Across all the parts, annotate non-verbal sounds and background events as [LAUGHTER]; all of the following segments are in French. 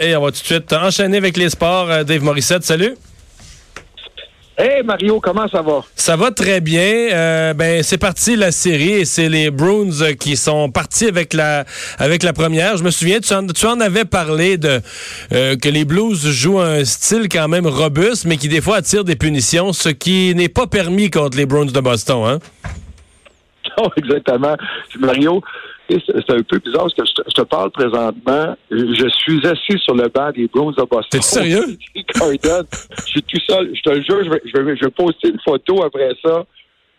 Et on va tout de suite enchaîner avec les sports. Euh, Dave Morissette, salut. Hey Mario, comment ça va? Ça va très bien. Euh, ben c'est parti la série et c'est les Bruins qui sont partis avec la avec la première. Je me souviens, tu en, tu en avais parlé de euh, que les Blues jouent un style quand même robuste, mais qui des fois attire des punitions, ce qui n'est pas permis contre les Bruins de Boston, hein? Non, [LAUGHS] exactement. Mario, c'est un peu bizarre parce que je te, parle présentement. Je suis assis sur le banc des Bruins de Boston. T'es sérieux? [LAUGHS] je suis tout seul. Je te le jure, je vais, je vais, je vais poster une photo après ça.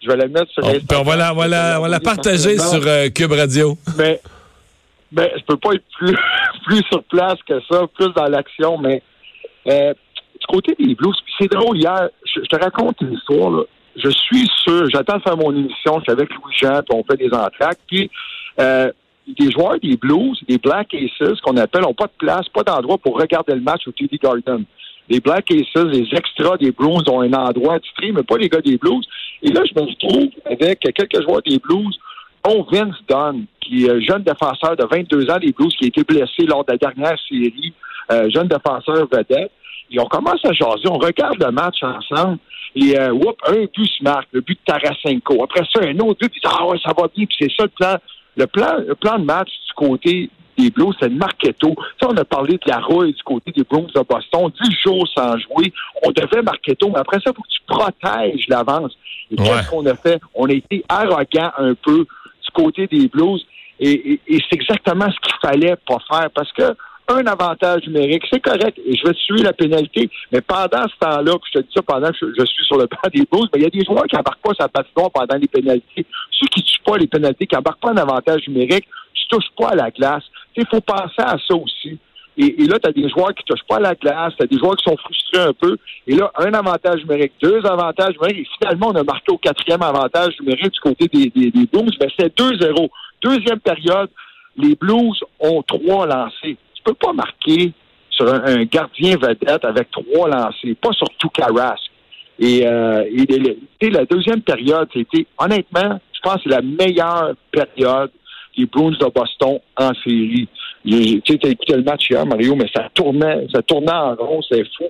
Je vais la mettre sur Instagram. On, va la, on va on va la partager sur euh, Cube Radio. Mais, mais je peux pas être plus, [LAUGHS] plus sur place que ça, plus dans l'action. Mais euh, du côté des Blues, c'est drôle, hier, je, te raconte une histoire. Là. Je suis sûr, j'attends de faire mon émission, je suis avec Louis-Jean, puis on fait des entractes, puis euh, des joueurs des Blues, des Black Aces, qu'on appelle, n'ont pas de place, pas d'endroit pour regarder le match au TD Garden. Les Black Aces, les extras des Blues ont un endroit titré, mais pas les gars des Blues. Et là, je me retrouve avec quelques joueurs des Blues, dont Vince Dunn, qui est jeune défenseur de 22 ans des Blues, qui a été blessé lors de la dernière série, euh, jeune défenseur vedette. Et on commence à jaser, on regarde le match ensemble. Et euh, whoop, un but se marque, le but de Tarasenko. Après ça, un autre but, puis ah ouais, ça va bien, puis c'est ça le plan le plan, le plan de match du côté des Blues, c'est le Marketo. Ça, on a parlé de la rouille du côté des Blues de Boston. Dix jours sans jouer. On devait Marketo, mais après ça, il faut que tu protèges l'avance. Et qu'est-ce qu'on a fait? On a été arrogant un peu du côté des Blues. Et, et c'est exactement ce qu'il fallait pas faire parce que un avantage numérique, c'est correct, et je vais tuer la pénalité, mais pendant ce temps-là, je te dis ça pendant que je, suis sur le banc des Blues, mais il y a des joueurs qui n'embarquent pas sa patinoire pendant les pénalités. Ceux qui ne tuent pas les pénalités, qui n'embarquent pas un avantage numérique, tu touches pas à la glace. Il faut penser à ça aussi. Et, là, tu as des joueurs qui touchent pas à la glace, tu as des joueurs qui sont frustrés un peu. Et là, un avantage numérique, deux avantages numériques, et finalement, on a marqué au quatrième avantage numérique du côté des, des, des Blues, mais c'est 2-0. Deuxième période, les Blues ont trois lancés peux pas marquer sur un, gardien vedette avec trois lancés, pas sur tout Carrasque. Et, euh, la deuxième période, c'était honnêtement, je pense que c'est la meilleure période des Bruins de Boston en série. Tu sais, as écouté le match hier, Mario, mais ça tournait, ça tournait en rond, c'est fou.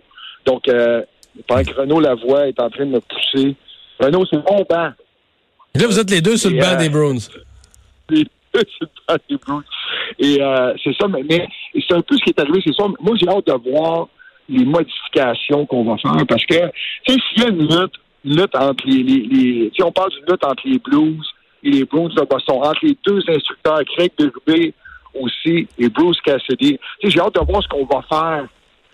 Donc, euh, pendant que Renaud Lavoie est en train de me pousser, Renaud, c'est bon banc. là, vous êtes les deux sur le banc euh, des Bruins. [LAUGHS] Les deux sur le banc des Bruins. Et euh, c'est ça, mais, c'est un peu ce qui est arrivé, c'est ça. Moi, j'ai hâte de voir les modifications qu'on va faire parce que, tu sais, s'il y a une lutte, lutte entre les, si on parle d'une lutte entre les Blues et les Bruins de Boston, entre les deux instructeurs, Craig Berube aussi et Bruce Cassidy. Tu sais, j'ai hâte de voir ce qu'on va faire,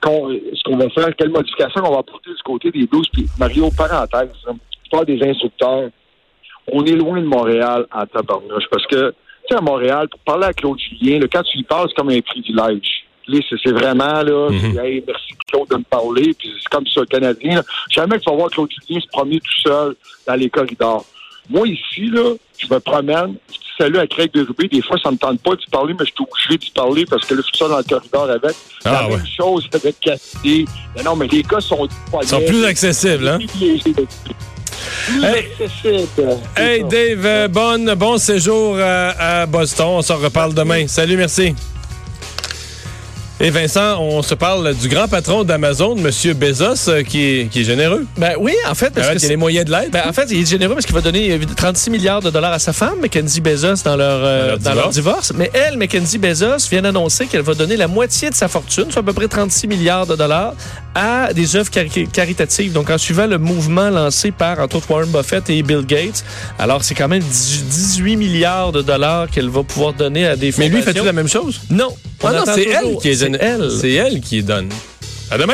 ce qu'on va faire, quelles modifications on va apporter du côté des Blues. Puis Mario, parenthèse, tu parles des instructeurs. On est loin de Montréal en tabarnouche parce que à Montréal, pour parler à Claude Julien, le quand tu y parles, c'est comme un privilège. C'est vraiment, là, mhm. merci Claude de me parler, puis c'est comme ça, le Canadien. Jamais que tu vas voir Claude Julien se promener tout seul dans les corridors. Moi, ici, là, je me promène, je dis salut à Craig Berube. Des fois, ça ne me tente pas de parler, mais je suis obligé de parler parce que là, je suis seul dans le corridor avec. Ah, la même chose avec Cassidy. Mais non, mais les gars sont... Ils sont plus accessibles, hein? Hey, Dave, euh, bon séjour euh, à Boston. On s'en reparle demain. Salut, merci. Et Vincent, on se parle du grand patron d'Amazon, M. Bezos, euh, qui, est, qui, est, généreux. Ben oui, en fait. Parce il y a les moyens de l'aide. Ben, en fait, il est généreux parce qu'il va donner 36 milliards de dollars à sa femme, Mackenzie Bezos, dans leur, dans leur, divorce. Mais elle, Mackenzie Bezos, vient d'annoncer qu'elle va donner la moitié de sa fortune, soit à peu près 36 milliards de dollars, à des œuvres caritatives. Donc, en suivant le mouvement lancé par, entre autres, Warren Buffett et Bill Gates. Alors, c'est quand même 18 milliards de dollars qu'elle va pouvoir donner à des fondations. Mais lui, fait-tu la même chose? Non. Ah non, c'est elle qui est elle. C'est elle qui donne.